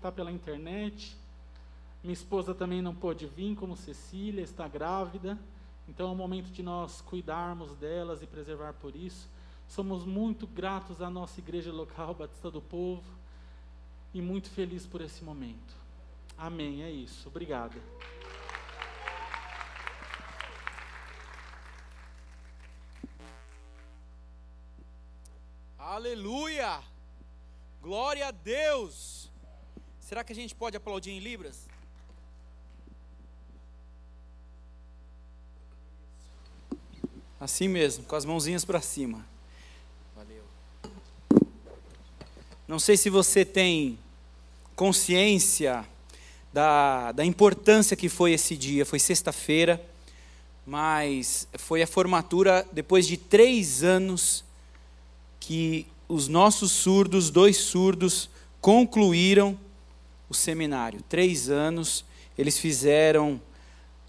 está pela internet. Minha esposa também não pôde vir, como Cecília, está grávida. Então é o momento de nós cuidarmos delas e preservar por isso. Somos muito gratos à nossa igreja local, Batista do Povo, e muito felizes por esse momento. Amém, é isso. Obrigada. Aleluia! Glória a Deus! Será que a gente pode aplaudir em Libras? Assim mesmo, com as mãozinhas para cima. Valeu. Não sei se você tem consciência da, da importância que foi esse dia. Foi sexta-feira, mas foi a formatura depois de três anos que os nossos surdos, dois surdos, concluíram o seminário. Três anos, eles fizeram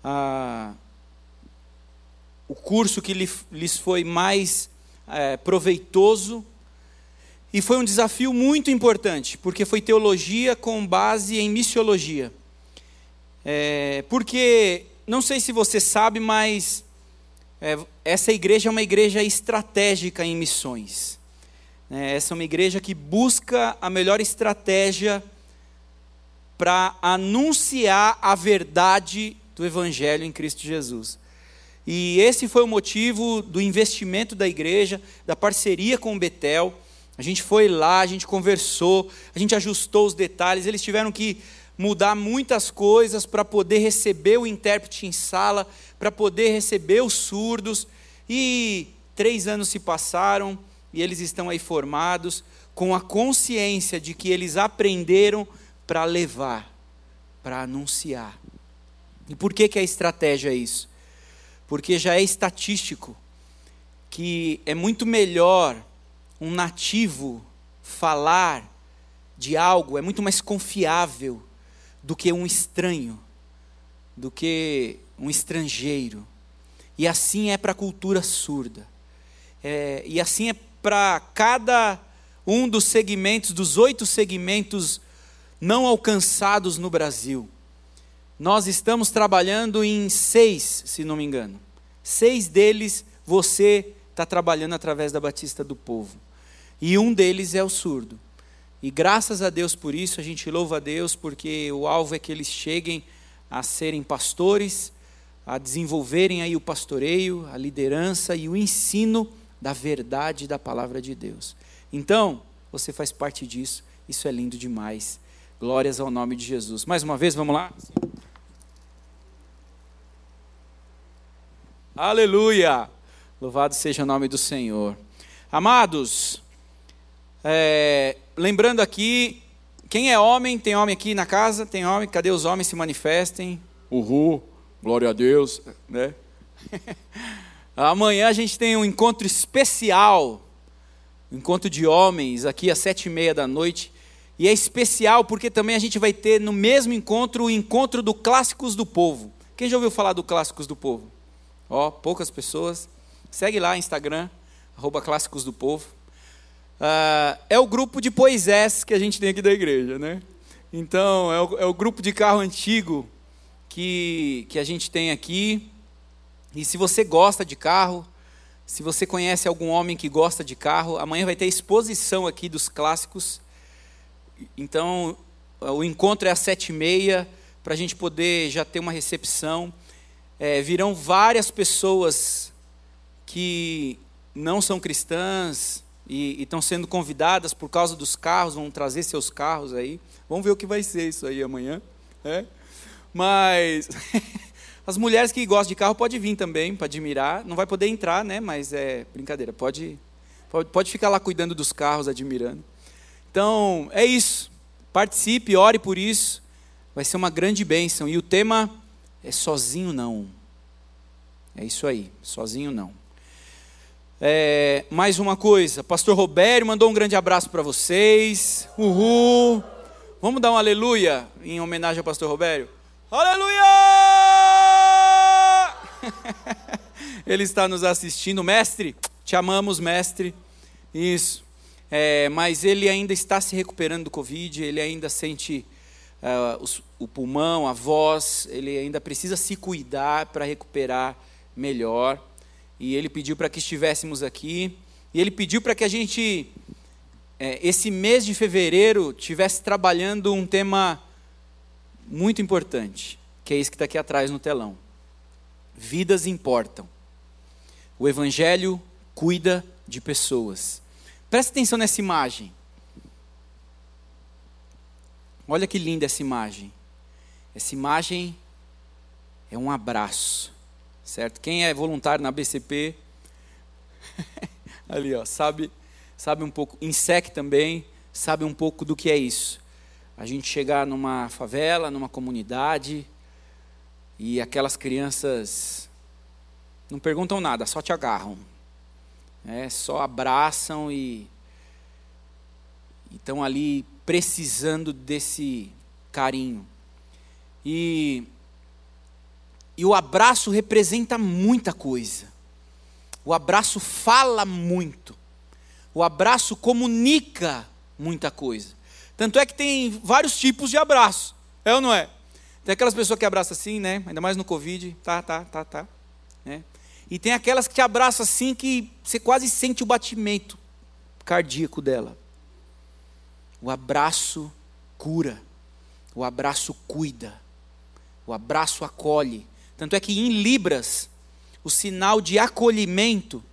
ah, o curso que lhes foi mais é, proveitoso. E foi um desafio muito importante, porque foi teologia com base em missiologia. É, porque, não sei se você sabe, mas é, essa igreja é uma igreja estratégica em missões. É, essa é uma igreja que busca a melhor estratégia para anunciar a verdade do Evangelho em Cristo Jesus. E esse foi o motivo do investimento da igreja, da parceria com o Betel. A gente foi lá, a gente conversou, a gente ajustou os detalhes. Eles tiveram que mudar muitas coisas para poder receber o intérprete em sala, para poder receber os surdos. E três anos se passaram e eles estão aí formados com a consciência de que eles aprenderam para levar, para anunciar. E por que, que a estratégia é isso? Porque já é estatístico que é muito melhor um nativo falar de algo, é muito mais confiável do que um estranho, do que um estrangeiro. E assim é para a cultura surda. É, e assim é para cada um dos segmentos, dos oito segmentos não alcançados no Brasil. Nós estamos trabalhando em seis, se não me engano. Seis deles você está trabalhando através da Batista do Povo. E um deles é o surdo. E graças a Deus por isso, a gente louva a Deus, porque o alvo é que eles cheguem a serem pastores, a desenvolverem aí o pastoreio, a liderança e o ensino da verdade da palavra de Deus. Então, você faz parte disso, isso é lindo demais. Glórias ao nome de Jesus. Mais uma vez, vamos lá? Aleluia! Louvado seja o nome do Senhor. Amados, é, lembrando aqui, quem é homem, tem homem aqui na casa? Tem homem? Cadê os homens se manifestem? Uhul, glória a Deus, né? Amanhã a gente tem um encontro especial, um encontro de homens, aqui às sete e meia da noite. E é especial porque também a gente vai ter no mesmo encontro o encontro do Clássicos do Povo. Quem já ouviu falar do Clássicos do Povo? Ó, poucas pessoas. Segue lá Instagram, arroba Clássicos do Povo. Uh, é o grupo de poesés que a gente tem aqui da igreja, né? Então, é o, é o grupo de carro antigo que, que a gente tem aqui. E se você gosta de carro, se você conhece algum homem que gosta de carro, amanhã vai ter exposição aqui dos clássicos. Então, o encontro é às sete e meia, para a gente poder já ter uma recepção. É, virão várias pessoas que não são cristãs e estão sendo convidadas por causa dos carros, vão trazer seus carros aí. Vamos ver o que vai ser isso aí amanhã. É? Mas as mulheres que gostam de carro podem vir também para admirar. Não vai poder entrar, né? Mas é brincadeira. Pode, pode, pode ficar lá cuidando dos carros, admirando. Então, é isso. Participe, ore por isso. Vai ser uma grande bênção. E o tema é sozinho não. É isso aí, sozinho não. É, mais uma coisa, Pastor Robério mandou um grande abraço para vocês. Uhul! Vamos dar um aleluia em homenagem ao Pastor Robério? Aleluia! Ele está nos assistindo. Mestre, te amamos, mestre. Isso é, mas ele ainda está se recuperando do Covid, ele ainda sente uh, o pulmão, a voz, ele ainda precisa se cuidar para recuperar melhor. E ele pediu para que estivéssemos aqui. E ele pediu para que a gente, é, esse mês de fevereiro, tivesse trabalhando um tema muito importante, que é esse que está aqui atrás no telão. Vidas importam. O Evangelho cuida de pessoas. Presta atenção nessa imagem. Olha que linda essa imagem. Essa imagem é um abraço, certo? Quem é voluntário na BCP, ali ó, sabe, sabe um pouco, INSEC também, sabe um pouco do que é isso. A gente chegar numa favela, numa comunidade, e aquelas crianças não perguntam nada, só te agarram. É, só abraçam e estão ali precisando desse carinho. E, e o abraço representa muita coisa. O abraço fala muito. O abraço comunica muita coisa. Tanto é que tem vários tipos de abraço. É ou não é? Tem aquelas pessoas que abraçam assim, né? Ainda mais no Covid. Tá, tá, tá, tá. Né? E tem aquelas que te abraçam assim que você quase sente o batimento cardíaco dela. O abraço cura, o abraço cuida, o abraço acolhe. Tanto é que em Libras, o sinal de acolhimento,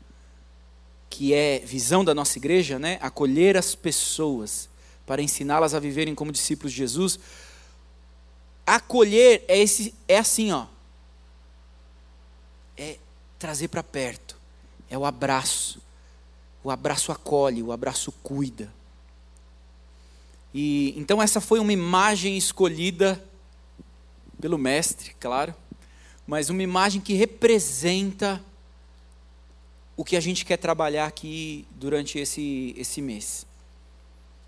que é visão da nossa igreja, né? acolher as pessoas para ensiná-las a viverem como discípulos de Jesus. Acolher é, esse, é assim, ó. É trazer para perto. É o abraço. O abraço acolhe, o abraço cuida. E então essa foi uma imagem escolhida pelo mestre, claro, mas uma imagem que representa o que a gente quer trabalhar aqui durante esse, esse mês.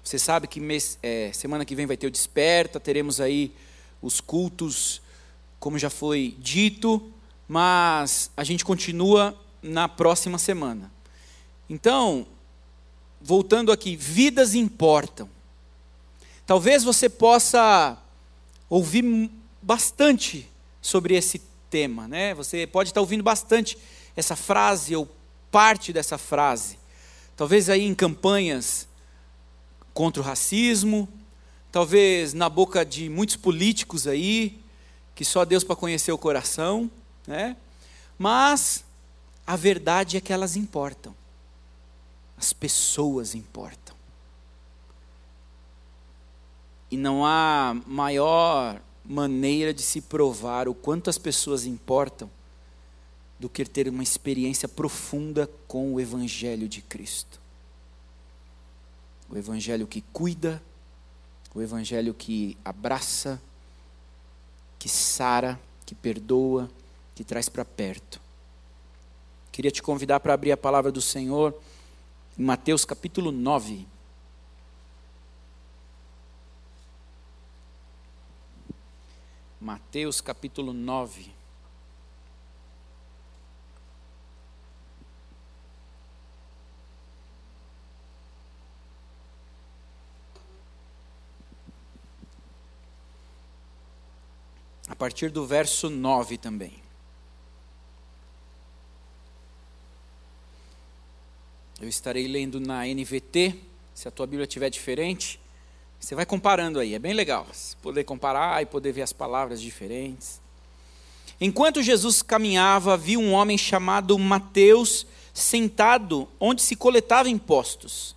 Você sabe que mês, é, semana que vem vai ter o Desperta, teremos aí os cultos, como já foi dito, mas a gente continua na próxima semana. Então, voltando aqui, vidas importam. Talvez você possa ouvir bastante sobre esse tema, né? Você pode estar ouvindo bastante essa frase ou parte dessa frase. Talvez aí em campanhas contra o racismo, talvez na boca de muitos políticos aí, que só Deus para conhecer o coração, né? Mas a verdade é que elas importam. As pessoas importam. E não há maior maneira de se provar o quanto as pessoas importam do que ter uma experiência profunda com o Evangelho de Cristo. O Evangelho que cuida, o Evangelho que abraça, que sara, que perdoa, que traz para perto. Queria te convidar para abrir a palavra do Senhor em Mateus capítulo 9. Mateus capítulo 9. A partir do verso 9 também. Eu estarei lendo na NVT, se a tua Bíblia estiver diferente. Você vai comparando aí, é bem legal. Poder comparar e poder ver as palavras diferentes. Enquanto Jesus caminhava, viu um homem chamado Mateus sentado onde se coletava impostos.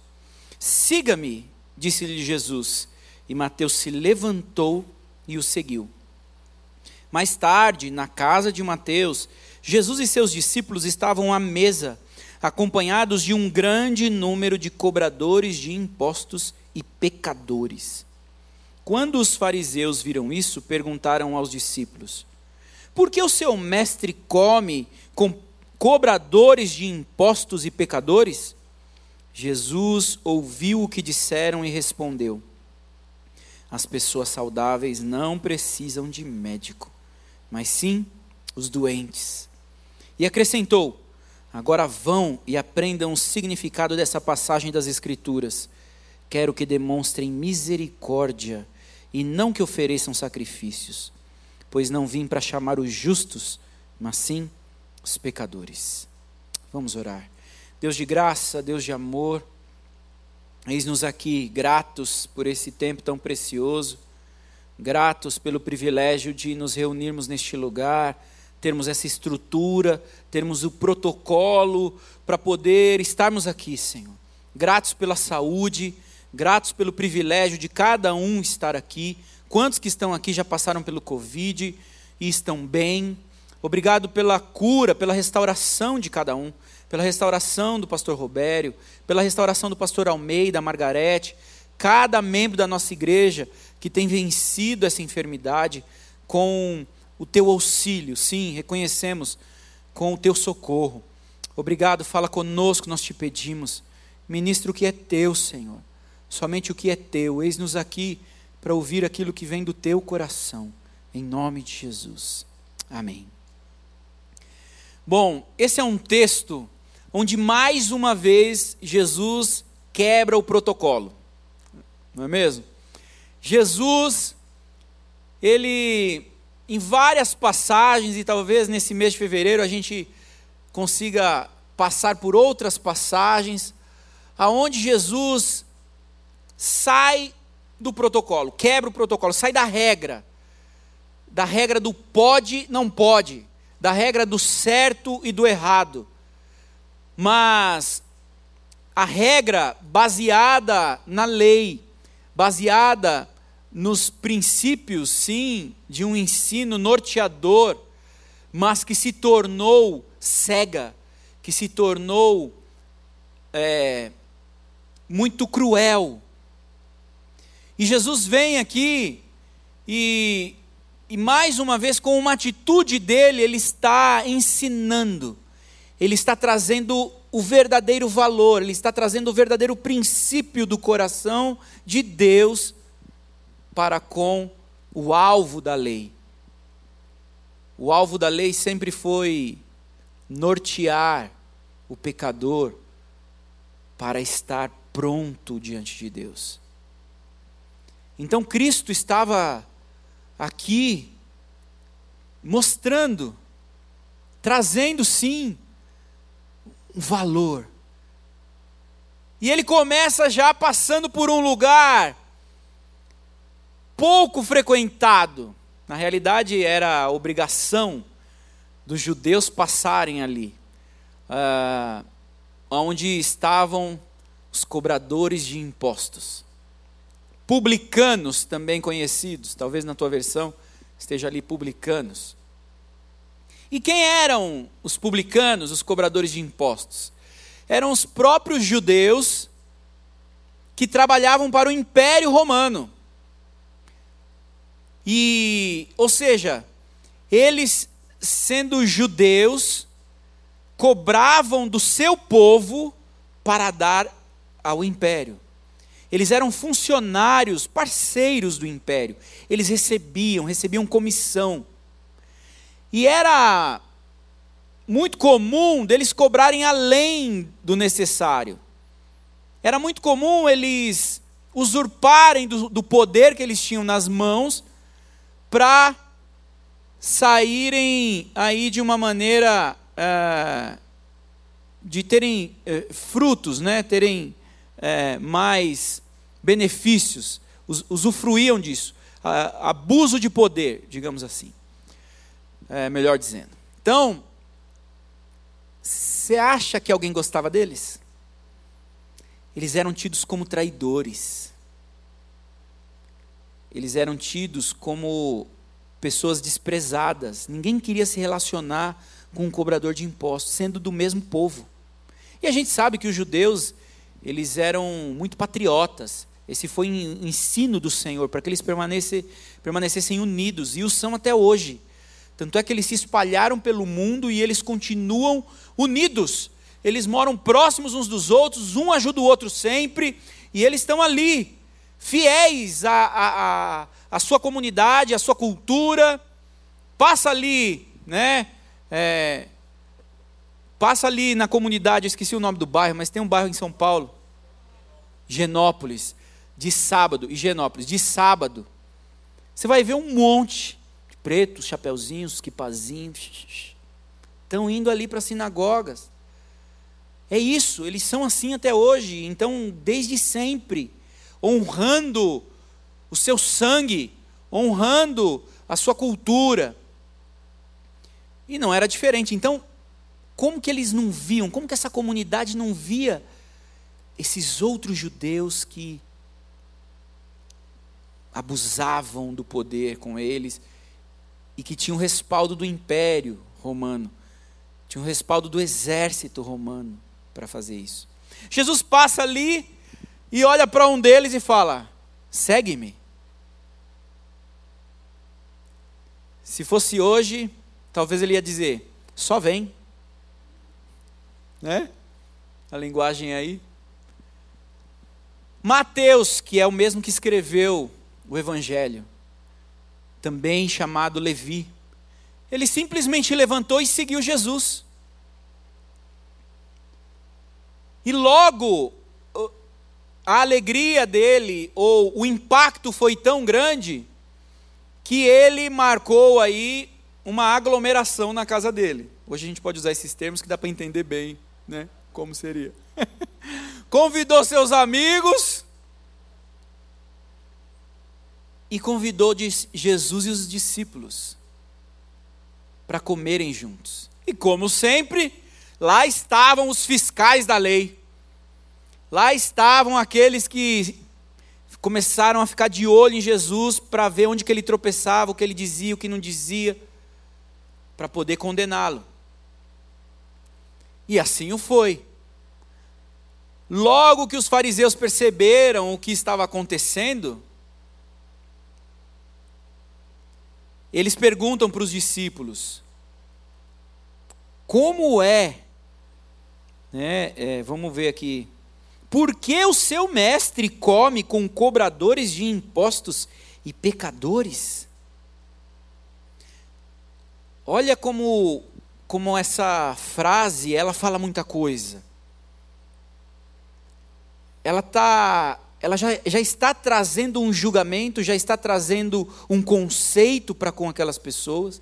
Siga-me, disse-lhe Jesus. E Mateus se levantou e o seguiu. Mais tarde, na casa de Mateus, Jesus e seus discípulos estavam à mesa, acompanhados de um grande número de cobradores de impostos e pecadores. Quando os fariseus viram isso, perguntaram aos discípulos: Por que o seu mestre come com cobradores de impostos e pecadores? Jesus ouviu o que disseram e respondeu: As pessoas saudáveis não precisam de médico, mas sim os doentes. E acrescentou: Agora vão e aprendam o significado dessa passagem das Escrituras quero que demonstrem misericórdia e não que ofereçam sacrifícios, pois não vim para chamar os justos, mas sim os pecadores. Vamos orar. Deus de graça, Deus de amor, eis-nos aqui gratos por esse tempo tão precioso, gratos pelo privilégio de nos reunirmos neste lugar, termos essa estrutura, termos o protocolo para poder estarmos aqui, Senhor. Gratos pela saúde, gratos pelo privilégio de cada um estar aqui. Quantos que estão aqui já passaram pelo Covid e estão bem? Obrigado pela cura, pela restauração de cada um, pela restauração do pastor Robério, pela restauração do pastor Almeida, Margarete, cada membro da nossa igreja que tem vencido essa enfermidade com o teu auxílio, sim, reconhecemos, com o teu socorro. Obrigado, fala conosco, nós te pedimos. Ministra o que é teu, Senhor somente o que é teu. Eis-nos aqui para ouvir aquilo que vem do teu coração, em nome de Jesus. Amém. Bom, esse é um texto onde mais uma vez Jesus quebra o protocolo, não é mesmo? Jesus, ele, em várias passagens, e talvez nesse mês de fevereiro a gente consiga passar por outras passagens, aonde Jesus sai do protocolo, quebra o protocolo, sai da regra, da regra do pode, não pode, da regra do certo e do errado. Mas a regra baseada na lei, baseada nos princípios, sim, de um ensino norteador, mas que se tornou cega, que se tornou é, muito cruel, e Jesus vem aqui e, e mais uma vez, com uma atitude dele, ele está ensinando, ele está trazendo o verdadeiro valor, ele está trazendo o verdadeiro princípio do coração de Deus para com o alvo da lei. O alvo da lei sempre foi nortear o pecador para estar pronto diante de Deus. Então Cristo estava aqui mostrando, trazendo sim um valor. E ele começa já passando por um lugar pouco frequentado. Na realidade, era obrigação dos judeus passarem ali, uh, onde estavam os cobradores de impostos publicanos também conhecidos, talvez na tua versão esteja ali publicanos. E quem eram os publicanos, os cobradores de impostos? Eram os próprios judeus que trabalhavam para o Império Romano. E, ou seja, eles sendo judeus, cobravam do seu povo para dar ao império. Eles eram funcionários, parceiros do império. Eles recebiam, recebiam comissão. E era muito comum deles cobrarem além do necessário. Era muito comum eles usurparem do, do poder que eles tinham nas mãos para saírem aí de uma maneira é, de terem é, frutos, né? terem é, mais benefícios, usufruíam disso. abuso de poder, digamos assim. É, melhor dizendo. Então, você acha que alguém gostava deles? Eles eram tidos como traidores. Eles eram tidos como pessoas desprezadas. Ninguém queria se relacionar com um cobrador de impostos, sendo do mesmo povo. E a gente sabe que os judeus, eles eram muito patriotas. Esse foi o ensino do Senhor, para que eles permanecessem, permanecessem unidos, e o são até hoje. Tanto é que eles se espalharam pelo mundo e eles continuam unidos. Eles moram próximos uns dos outros, um ajuda o outro sempre, e eles estão ali, fiéis à, à, à sua comunidade, à sua cultura. Passa ali, né? É, Passa ali na comunidade, eu esqueci o nome do bairro, mas tem um bairro em São Paulo, Genópolis, de sábado, Higienópolis, de sábado. você vai ver um monte de pretos, chapeuzinhos, quipazinhos, estão indo ali para sinagogas. É isso, eles são assim até hoje, então, desde sempre, honrando o seu sangue, honrando a sua cultura. E não era diferente. Então, como que eles não viam, como que essa comunidade não via esses outros judeus que abusavam do poder com eles e que tinham respaldo do império romano, tinham respaldo do exército romano para fazer isso. Jesus passa ali e olha para um deles e fala: segue-me. Se fosse hoje, talvez ele ia dizer: só vem. Né? A linguagem aí. Mateus, que é o mesmo que escreveu o Evangelho, também chamado Levi, ele simplesmente levantou e seguiu Jesus. E logo a alegria dele, ou o impacto foi tão grande, que ele marcou aí uma aglomeração na casa dele. Hoje a gente pode usar esses termos que dá para entender bem, né? Como seria. convidou seus amigos e convidou Jesus e os discípulos para comerem juntos. E como sempre, lá estavam os fiscais da lei. Lá estavam aqueles que começaram a ficar de olho em Jesus para ver onde que ele tropeçava, o que ele dizia, o que não dizia, para poder condená-lo. E assim o foi. Logo que os fariseus perceberam o que estava acontecendo, eles perguntam para os discípulos: como é, né, é, vamos ver aqui, por que o seu mestre come com cobradores de impostos e pecadores? Olha como, como essa frase, ela fala muita coisa. Ela, tá, ela já, já está trazendo um julgamento, já está trazendo um conceito para com aquelas pessoas,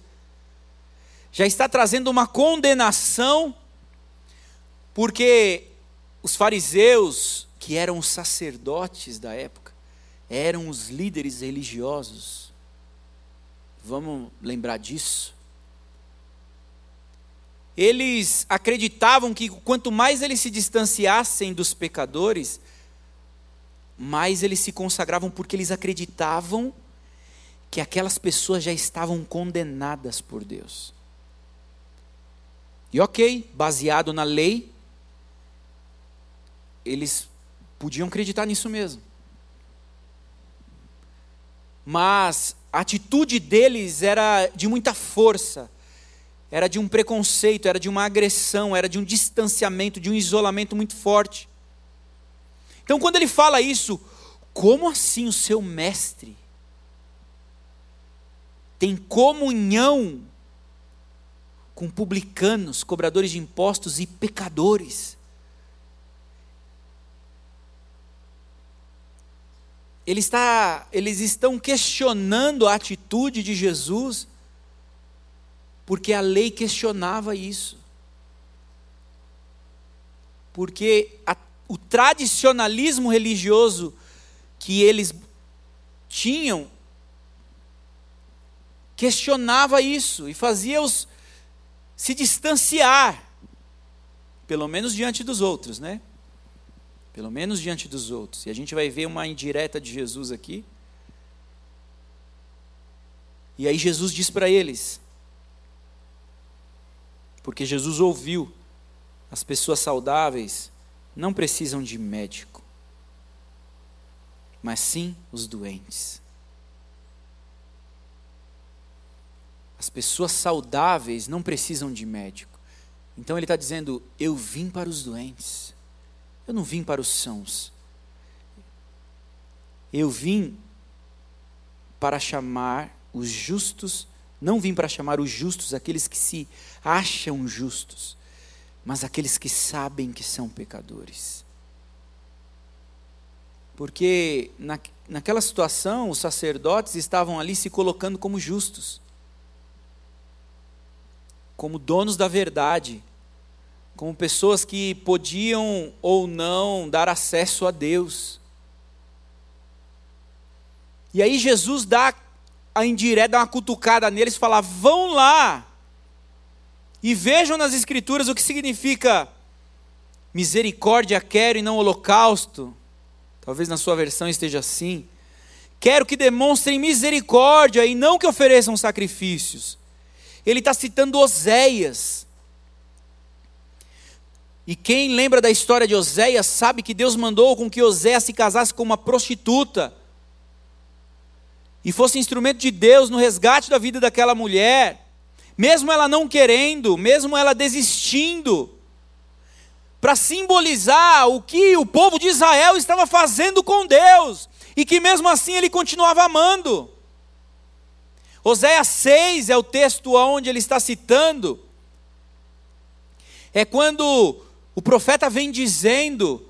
já está trazendo uma condenação, porque os fariseus, que eram os sacerdotes da época, eram os líderes religiosos. Vamos lembrar disso? Eles acreditavam que quanto mais eles se distanciassem dos pecadores, mais eles se consagravam, porque eles acreditavam que aquelas pessoas já estavam condenadas por Deus. E ok, baseado na lei, eles podiam acreditar nisso mesmo. Mas a atitude deles era de muita força, era de um preconceito, era de uma agressão, era de um distanciamento, de um isolamento muito forte. Então, quando ele fala isso, como assim o seu mestre tem comunhão com publicanos, cobradores de impostos e pecadores? Ele está, eles estão questionando a atitude de Jesus, porque a lei questionava isso. Porque a, o tradicionalismo religioso que eles tinham questionava isso e fazia-os se distanciar, pelo menos diante dos outros, né? Pelo menos diante dos outros. E a gente vai ver uma indireta de Jesus aqui. E aí Jesus diz para eles, porque Jesus ouviu, as pessoas saudáveis não precisam de médico, mas sim os doentes. As pessoas saudáveis não precisam de médico. Então ele está dizendo: Eu vim para os doentes. Eu não vim para os sãos. Eu vim para chamar os justos, não vim para chamar os justos, aqueles que se acham justos, mas aqueles que sabem que são pecadores. Porque na, naquela situação, os sacerdotes estavam ali se colocando como justos, como donos da verdade, como pessoas que podiam ou não dar acesso a Deus. E aí Jesus dá a indireta, dá uma cutucada neles e fala: vão lá e vejam nas Escrituras o que significa misericórdia quero e não holocausto. Talvez na sua versão esteja assim. Quero que demonstrem misericórdia e não que ofereçam sacrifícios. Ele está citando Oséias. E quem lembra da história de Oséias sabe que Deus mandou com que Oséias se casasse com uma prostituta e fosse instrumento de Deus no resgate da vida daquela mulher, mesmo ela não querendo, mesmo ela desistindo, para simbolizar o que o povo de Israel estava fazendo com Deus, e que mesmo assim ele continuava amando. Oséias 6 é o texto onde ele está citando, é quando o profeta vem dizendo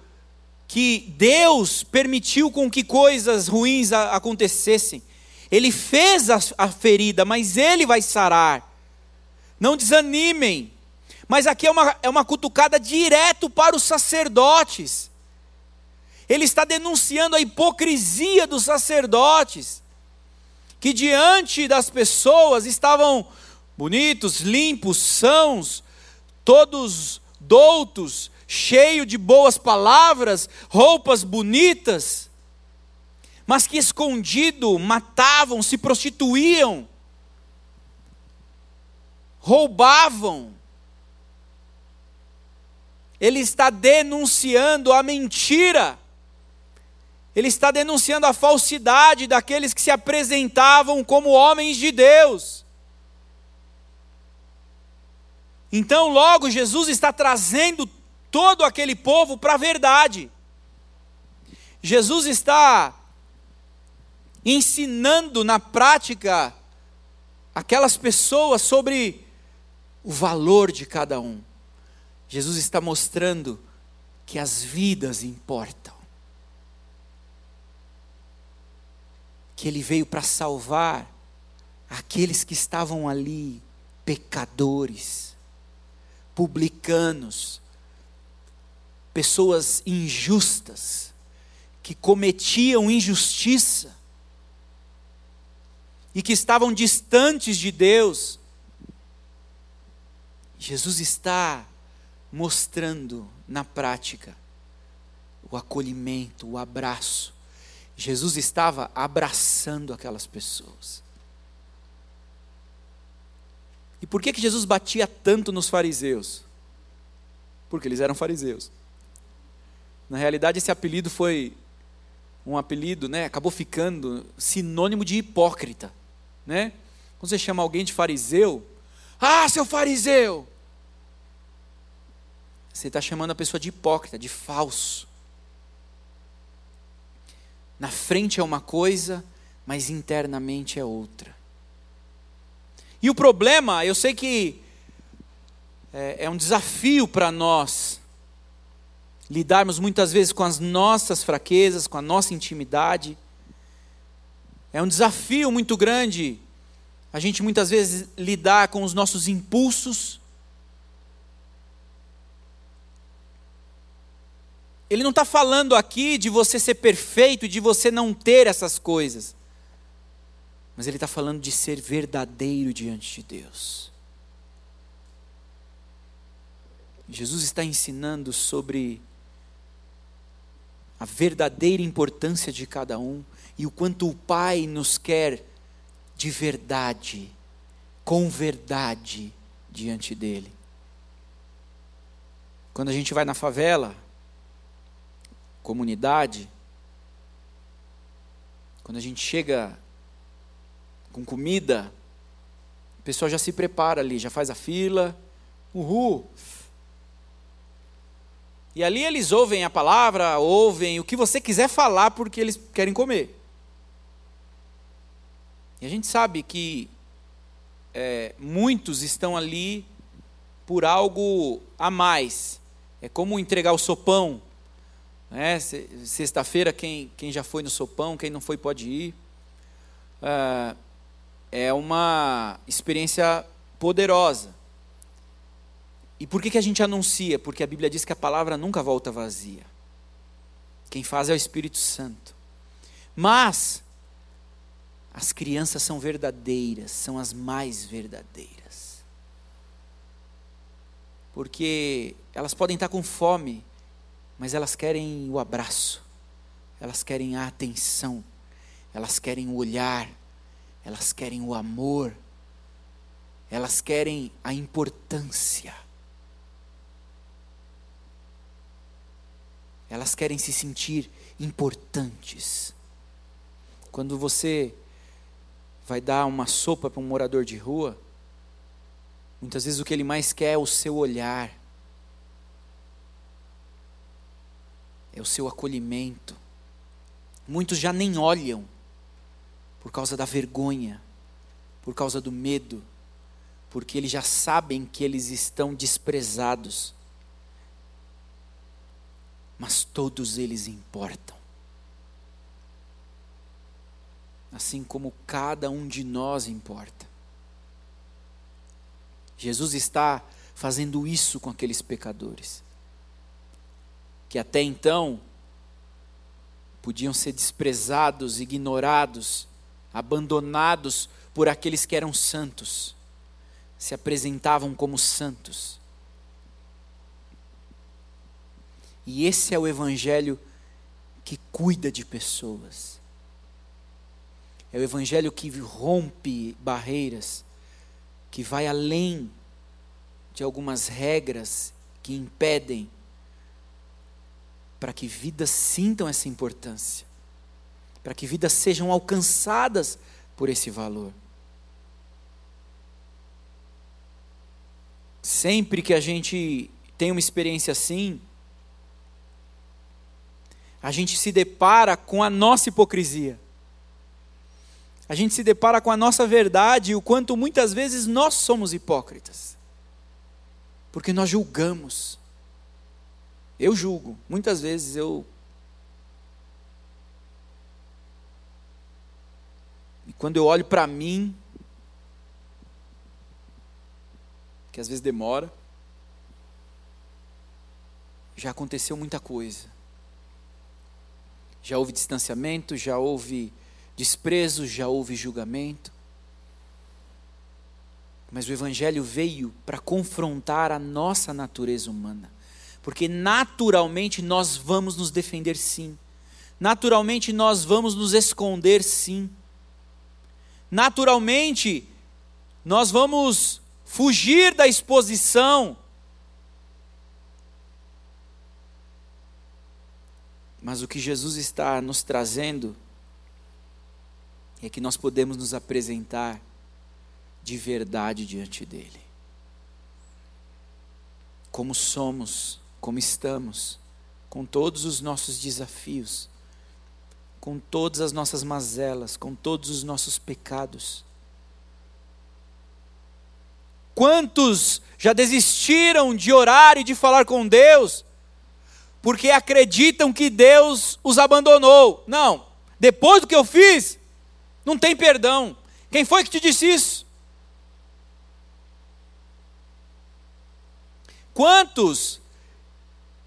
que Deus permitiu com que coisas ruins acontecessem. Ele fez a, ferida, mas ele vai sarar. Não desanimem. Mas aqui é uma, é uma cutucada direto para os sacerdotes. Ele está denunciando a hipocrisia dos sacerdotes, que diante das pessoas estavam bonitos, limpos, sãos, todos doutos, cheios de boas palavras, roupas bonitas mas que escondido matavam, se prostituíam, roubavam. Ele está denunciando a mentira. Ele está denunciando a falsidade daqueles que se apresentavam como homens de Deus. Então, logo, Jesus está trazendo todo aquele povo para a verdade. Jesus está ensinando na prática aquelas pessoas sobre o valor de cada um. Jesus está mostrando que as vidas importam. Que ele veio para salvar aqueles que estavam ali, pecadores, publicanos, pessoas injustas, que cometiam injustiça, e que estavam distantes de Deus. Jesus está mostrando na prática o acolhimento, o abraço. Jesus estava abraçando aquelas pessoas. E por que, que Jesus batia tanto nos fariseus? Porque eles eram fariseus. Na realidade, esse apelido foi um apelido, né? Acabou ficando sinônimo de hipócrita né? Quando você chama alguém de fariseu, ah, seu fariseu! Você está chamando a pessoa de hipócrita, de falso. Na frente é uma coisa, mas internamente é outra. E o problema, eu sei que é, é um desafio para nós lidarmos muitas vezes com as nossas fraquezas, com a nossa intimidade é um desafio muito grande a gente muitas vezes lidar com os nossos impulsos. Ele não está falando aqui de você ser perfeito e de você não ter essas coisas. Mas ele está falando de ser verdadeiro diante de Deus. Jesus está ensinando sobre a verdadeira importância de cada um e o quanto o Pai nos quer de verdade, com verdade diante dele. Quando a gente vai na favela, comunidade, quando a gente chega com comida, o pessoal já se prepara ali, já faz a fila, uhul. E ali eles ouvem a palavra, ouvem o que você quiser falar porque eles querem comer. E a gente sabe que é, muitos estão ali por algo a mais. É como entregar o sopão Né? Sexta-feira, quem, quem já foi no sopão, quem não foi pode ir. É, é uma experiência poderosa. E por que, que a gente anuncia? Porque a Bíblia diz que a palavra nunca volta vazia. Quem faz é o Espírito Santo. Mas as crianças são verdadeiras, são as mais verdadeiras. Porque elas podem estar com fome, mas elas querem o abraço, elas querem a atenção, elas querem o olhar, elas querem o amor, elas querem a importância. Elas querem se sentir importantes. Quando você vai dar uma sopa para um morador de rua, muitas vezes o que ele mais quer é o seu olhar, é o seu acolhimento. Muitos já nem olham por causa da vergonha, por causa do medo, porque eles já sabem que eles estão desprezados mas todos eles importam. Assim como cada um de nós importa. Jesus está fazendo isso com aqueles pecadores, que até então podiam ser desprezados, ignorados, abandonados por aqueles que eram santos, se apresentavam como santos. E esse é o Evangelho que cuida de pessoas. É o Evangelho que rompe barreiras, que vai além de algumas regras que impedem para que vidas sintam essa importância, para que vidas sejam alcançadas por esse valor. Sempre que a gente tem uma experiência assim, a gente se depara com a nossa hipocrisia. A gente se depara com a nossa verdade e o quanto muitas vezes nós somos hipócritas. Porque nós julgamos. Eu julgo. Muitas vezes eu. Quando eu olho para mim, que às vezes demora, já aconteceu muita coisa já houve distanciamento, já houve desprezo, já houve julgamento. Mas o Evangelho veio para confrontar a nossa natureza humana. Porque naturalmente nós vamos nos defender sim. Naturalmente nós vamos nos esconder sim. Naturalmente nós vamos fugir da exposição Mas o que Jesus está nos trazendo é que nós podemos nos apresentar de verdade diante dele. Como somos, como estamos, com todos os nossos desafios, com todas as nossas mazelas, com todos os nossos pecados. Quantos já desistiram de orar e de falar com Deus porque acreditam que Deus os abandonou. Não, depois do que eu fiz, não tem perdão. Quem foi que te disse isso? Quantos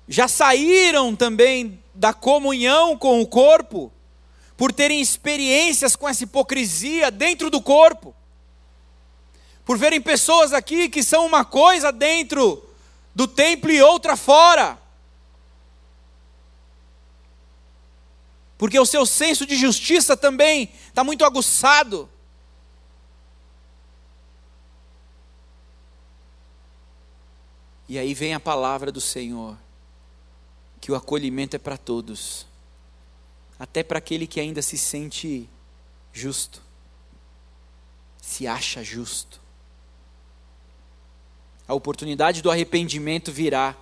já saíram também da comunhão com o corpo, por terem experiências com essa hipocrisia dentro do corpo? Por verem pessoas aqui que são uma coisa dentro do templo e outra fora. porque o seu senso de justiça também está muito aguçado. E aí vem a palavra do Senhor, que o acolhimento é para todos, até para aquele que ainda se sente justo, se acha justo. A oportunidade do arrependimento virá.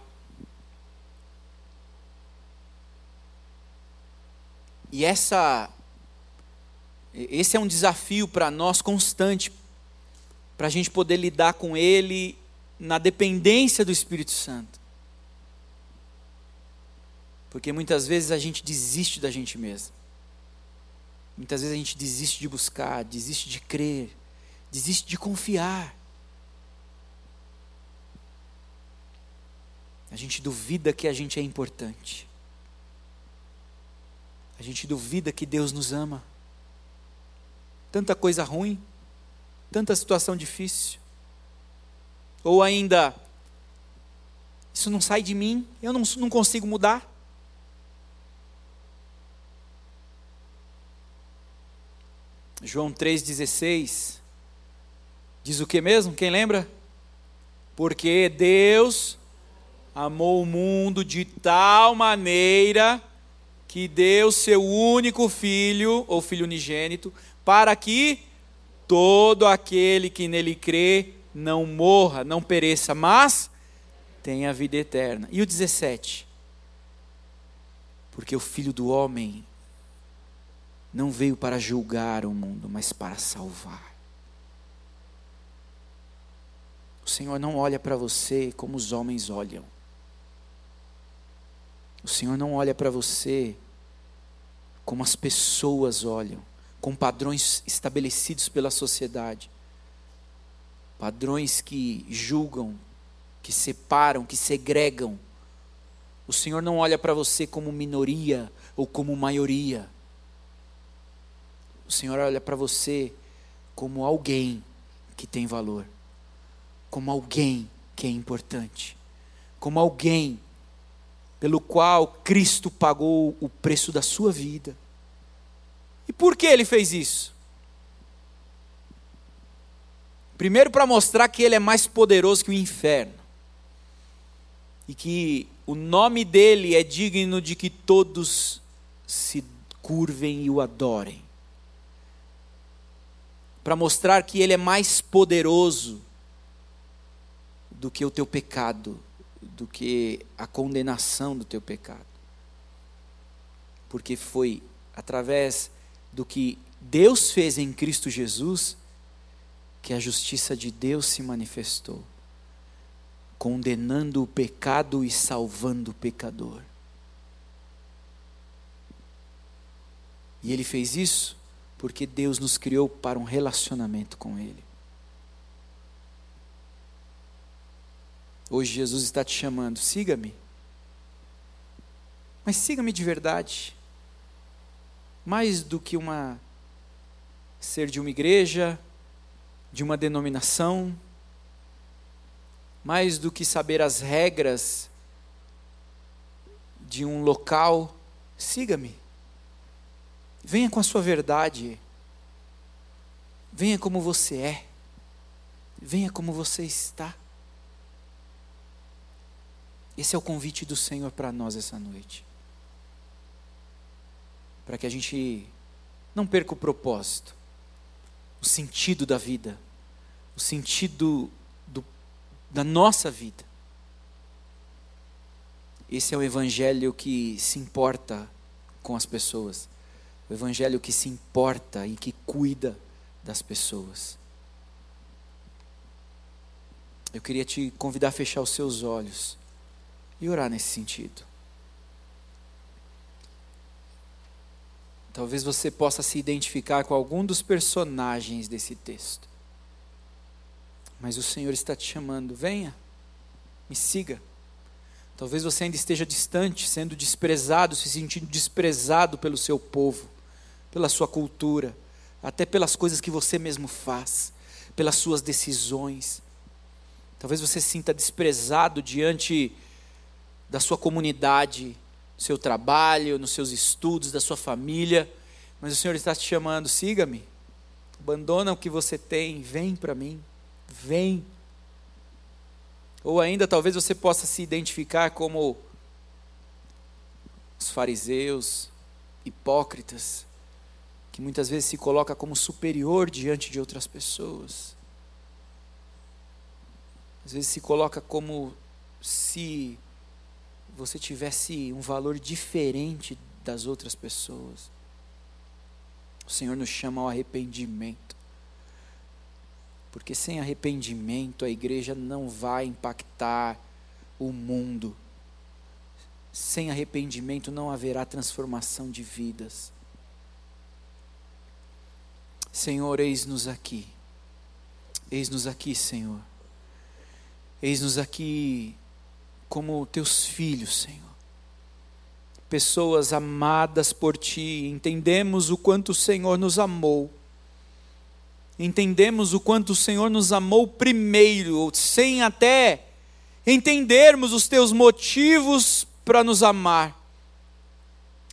E essa esse é um desafio para nós constante, para a gente poder lidar com ele na dependência do Espírito Santo. Porque muitas vezes a gente desiste da gente mesmo. Muitas vezes a gente desiste de buscar, desiste de crer, desiste de confiar. A gente duvida que a gente é importante. A gente duvida que Deus nos ama. Tanta coisa ruim, tanta situação difícil. Ou ainda, isso não sai de mim, eu não, não consigo mudar. João 3,16 diz o que mesmo? Quem lembra? Porque Deus amou o mundo de tal maneira que deu seu único filho, ou filho unigênito, para que todo aquele que nele crê não morra, não pereça, mas tenha vida eterna. E o 17? Porque o filho do homem não veio para julgar o mundo, mas para salvar. O Senhor não olha para você como os homens olham. O Senhor não olha para você como as pessoas olham, com padrões estabelecidos pela sociedade. Padrões que julgam, que separam, que segregam. O Senhor não olha para você como minoria ou como maioria. O Senhor olha para você como alguém que tem valor, como alguém que é importante, como alguém pelo qual Cristo pagou o preço da sua vida. E por que ele fez isso? Primeiro, para mostrar que ele é mais poderoso que o inferno. E que o nome dele é digno de que todos se curvem e o adorem. Para mostrar que ele é mais poderoso do que o teu pecado do que a condenação do teu pecado. Porque foi através do que Deus fez em Cristo Jesus que a justiça de Deus se manifestou, condenando o pecado e salvando o pecador. E ele fez isso porque Deus nos criou para um relacionamento com Ele. Hoje Jesus está te chamando, siga-me. Mas siga-me de verdade. Mais do que uma ser de uma igreja, de uma denominação, mais do que saber as regras de um local, siga-me. Venha com a sua verdade. Venha como você é. Venha como você está. Esse é o convite do Senhor para nós essa noite. Para que a gente não perca o propósito, o sentido da vida, o sentido do, da nossa vida. Esse é o evangelho que se importa com as pessoas, o evangelho que se importa e que cuida das pessoas. Eu queria te convidar a fechar os seus olhos e orar nesse sentido. Talvez você possa se identificar com algum dos personagens desse texto. Mas o Senhor está te chamando, venha, me siga. Talvez você ainda esteja distante, sendo desprezado, se sentindo desprezado pelo seu povo, pela sua cultura, até pelas coisas que você mesmo faz, pelas suas decisões. Talvez você se sinta desprezado diante da sua comunidade, do seu trabalho, nos seus estudos, da sua família. Mas o Senhor está te chamando, siga-me. Abandona o que você tem, vem para mim. Vem. Ou ainda talvez você possa se identificar como os fariseus, hipócritas, que muitas vezes se coloca como superior diante de outras pessoas. Às vezes se coloca como se você tivesse um valor diferente das outras pessoas. O Senhor nos chama ao arrependimento. Porque sem arrependimento a igreja não vai impactar o mundo. sem arrependimento não haverá transformação de vidas. Senhor, eis-nos aqui. Eis-nos aqui, Senhor. Eis-nos aqui como teus filhos, Senhor. Pessoas amadas por ti, entendemos o quanto o Senhor nos amou. Entendemos o quanto o Senhor nos amou primeiro, sem até entendermos os teus motivos para nos amar.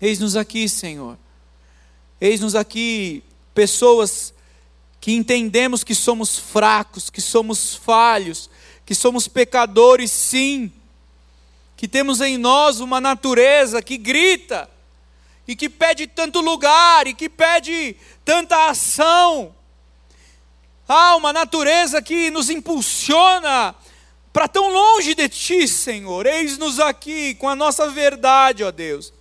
Eis-nos aqui, Senhor. Eis-nos aqui pessoas que entendemos que somos fracos, que somos falhos, que somos pecadores, sim, que temos em nós uma natureza que grita e que pede tanto lugar e que pede tanta ação. Há uma natureza que nos impulsiona para tão longe de Ti, Senhor. Eis-nos aqui com a nossa verdade, ó Deus.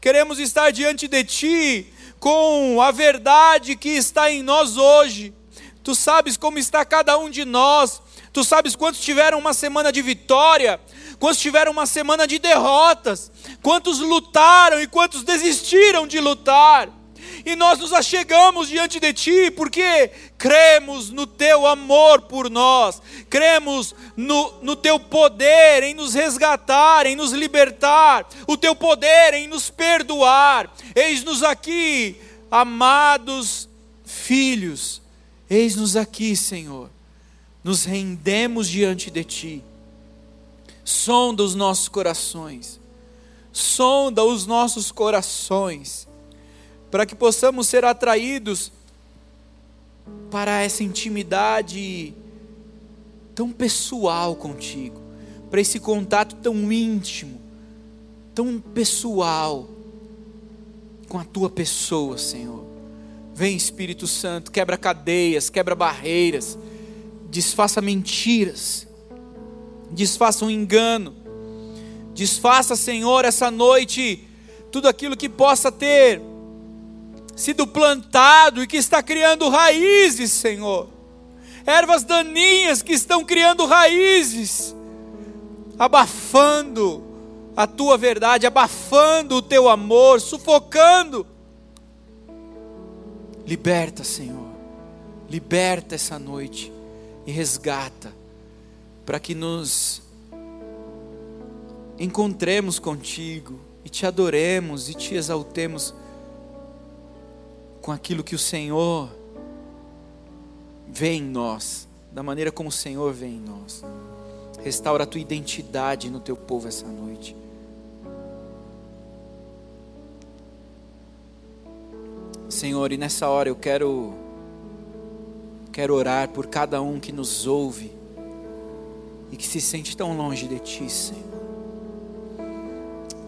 Queremos estar diante de Ti com a verdade que está em nós hoje. Tu sabes como está cada um de nós. Tu sabes quantos tiveram uma semana de vitória, quantos tiveram uma semana de derrotas, quantos lutaram e quantos desistiram de lutar. E nós nos achegamos diante de Ti, porque cremos no Teu amor por nós, cremos no, no Teu poder em nos resgatar, em nos libertar, o Teu poder em nos perdoar. Eis-nos aqui, amados filhos, eis-nos aqui, Senhor, nos rendemos diante de Ti. Sonda os nossos corações, sonda os nossos corações para que possamos ser atraídos para essa intimidade tão pessoal contigo, para esse contato tão íntimo, tão pessoal com a tua pessoa, Senhor. Vem Espírito Santo, quebra cadeias, quebra barreiras, desfaça mentiras, desfaça um engano, desfaça, Senhor, essa noite tudo aquilo que possa ter sido plantado e que está criando raízes, Senhor. Ervas daninhas que estão criando raízes, abafando a tua verdade, abafando o teu amor, sufocando. Liberta, Senhor. Liberta essa noite e resgata para que nos encontremos contigo e te adoremos e te exaltemos com aquilo que o Senhor vê em nós, da maneira como o Senhor vê em nós. Restaura a tua identidade no teu povo essa noite. Senhor, e nessa hora eu quero quero orar por cada um que nos ouve e que se sente tão longe de ti, Senhor.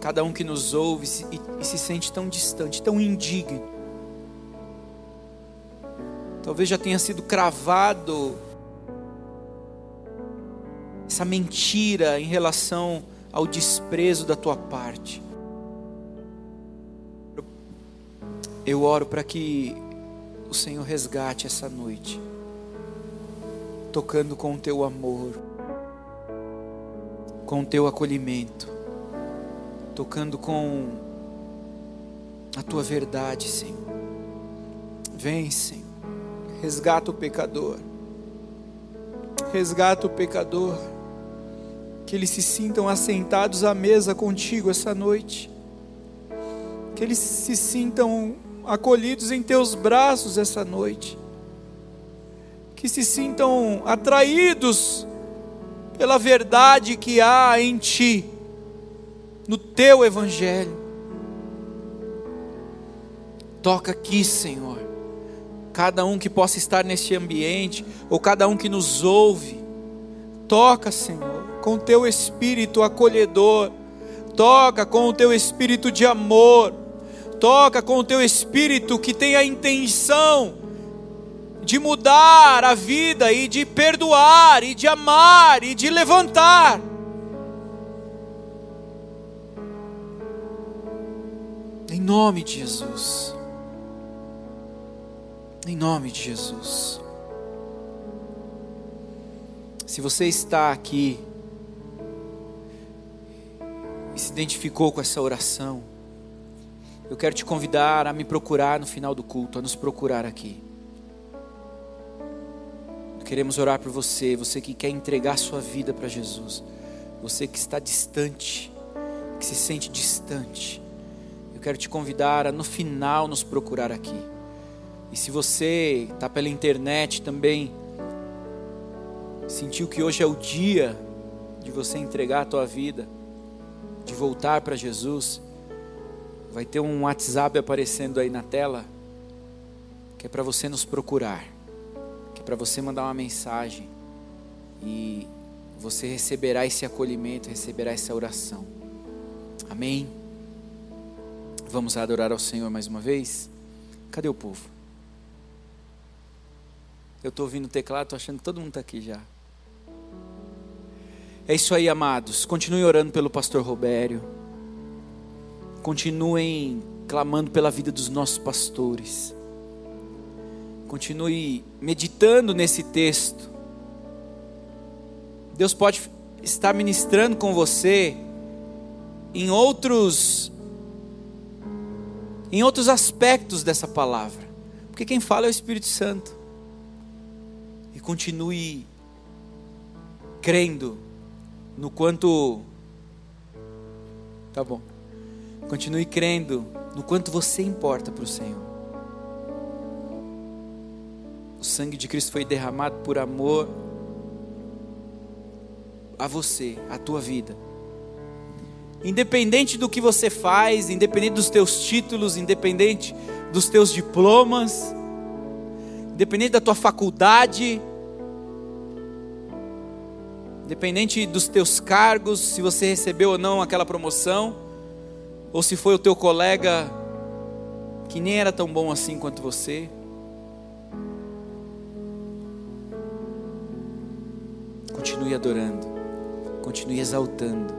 Cada um que nos ouve e, e se sente tão distante, tão indigno Talvez já tenha sido cravado essa mentira em relação ao desprezo da tua parte. Eu oro para que o Senhor resgate essa noite, tocando com o teu amor, com o teu acolhimento, tocando com a tua verdade, Senhor. Vem, Senhor. Resgata o pecador. Resgata o pecador. Que eles se sintam assentados à mesa contigo essa noite. Que eles se sintam acolhidos em teus braços essa noite. Que se sintam atraídos pela verdade que há em ti, no teu evangelho. Toca aqui, Senhor cada um que possa estar neste ambiente, ou cada um que nos ouve. Toca, Senhor, com o teu espírito acolhedor, toca com o teu espírito de amor, toca com o teu espírito que tem a intenção de mudar a vida e de perdoar e de amar e de levantar. Em nome de Jesus. Em nome de Jesus. Se você está aqui e se identificou com essa oração, eu quero te convidar a me procurar no final do culto, a nos procurar aqui. Queremos orar por você, você que quer entregar sua vida para Jesus, você que está distante, que se sente distante. Eu quero te convidar a no final nos procurar aqui. E se você está pela internet também, sentiu que hoje é o dia de você entregar a tua vida, de voltar para Jesus, vai ter um WhatsApp aparecendo aí na tela, que é para você nos procurar para você mandar uma mensagem e você receberá esse acolhimento, receberá essa oração. Amém? Vamos adorar ao Senhor mais uma vez? Cadê o povo? Eu estou ouvindo o teclado, estou achando que todo mundo está aqui já. É isso aí, amados. Continuem orando pelo pastor Robério. Continuem clamando pela vida dos nossos pastores. Continue meditando nesse texto. Deus pode estar ministrando com você em outros em outros aspectos dessa palavra. Porque quem fala é o Espírito Santo. Continue crendo no quanto Tá bom. Continue crendo no quanto você importa para o Senhor. O sangue de Cristo foi derramado por amor a você, a tua vida. Independente do que você faz, independente dos teus títulos, independente dos teus diplomas, independente da tua faculdade, independente dos teus cargos, se você recebeu ou não aquela promoção, ou se foi o teu colega que nem era tão bom assim quanto você. continue adorando, continue exaltando,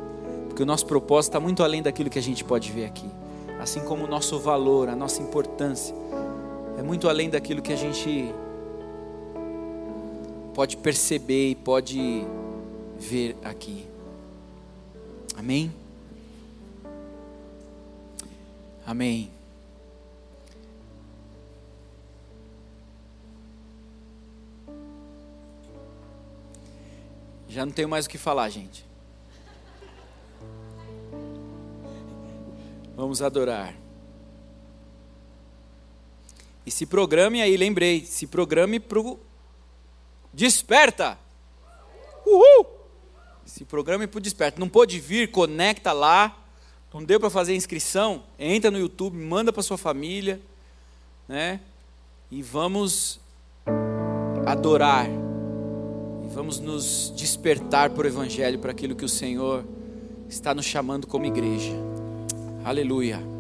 porque o nosso propósito está muito além daquilo que a gente pode ver aqui, assim como o nosso valor, a nossa importância, é muito além daquilo que a gente pode perceber e pode ver aqui. Amém? Amém. Já não tenho mais o que falar, gente. Vamos adorar. E se programe aí, lembrei, se programe pro Desperta. Uhul! Se programe pro Desperta. Não pôde vir, conecta lá. Não deu para fazer inscrição? Entra no YouTube, manda para sua família, né? E vamos adorar Vamos nos despertar para o Evangelho, para aquilo que o Senhor está nos chamando como igreja. Aleluia.